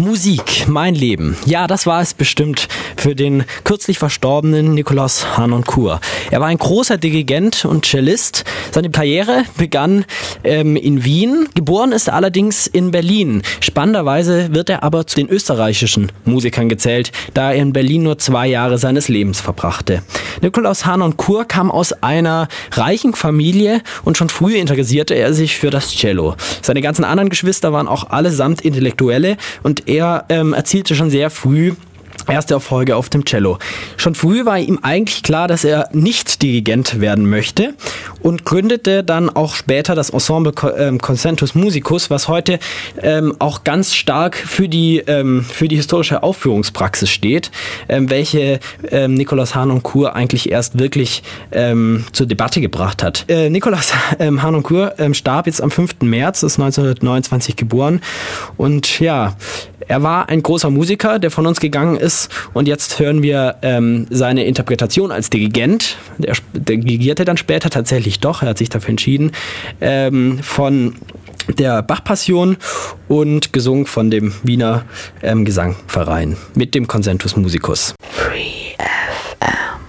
Musik, mein Leben. Ja, das war es bestimmt für den kürzlich verstorbenen Nikolaus Hanoncourt. Er war ein großer Dirigent und Cellist. Seine Karriere begann ähm, in Wien. Geboren ist er allerdings in Berlin. Spannenderweise wird er aber zu den österreichischen Musikern gezählt, da er in Berlin nur zwei Jahre seines Lebens verbrachte. Nikolaus Hanoncourt kam aus einer reichen Familie und schon früh interessierte er sich für das Cello. Seine ganzen anderen Geschwister waren auch allesamt Intellektuelle und er ähm, erzielte schon sehr früh erste Erfolge auf dem Cello. Schon früh war ihm eigentlich klar, dass er nicht Dirigent werden möchte und gründete dann auch später das Ensemble ähm, Concentus Musicus, was heute ähm, auch ganz stark für die, ähm, für die historische Aufführungspraxis steht, ähm, welche ähm, Nikolaus Harnoncourt eigentlich erst wirklich ähm, zur Debatte gebracht hat. Äh, Nikolaus ähm, Harnoncourt ähm, starb jetzt am 5. März, ist 1929 geboren und ja, er war ein großer Musiker, der von uns gegangen ist und jetzt hören wir ähm, seine Interpretation als Dirigent. Der, der dirigierte dann später tatsächlich doch, er hat sich dafür entschieden, ähm, von der Bach-Passion und gesungen von dem Wiener ähm, Gesangverein mit dem Consentus Musicus. Free FM.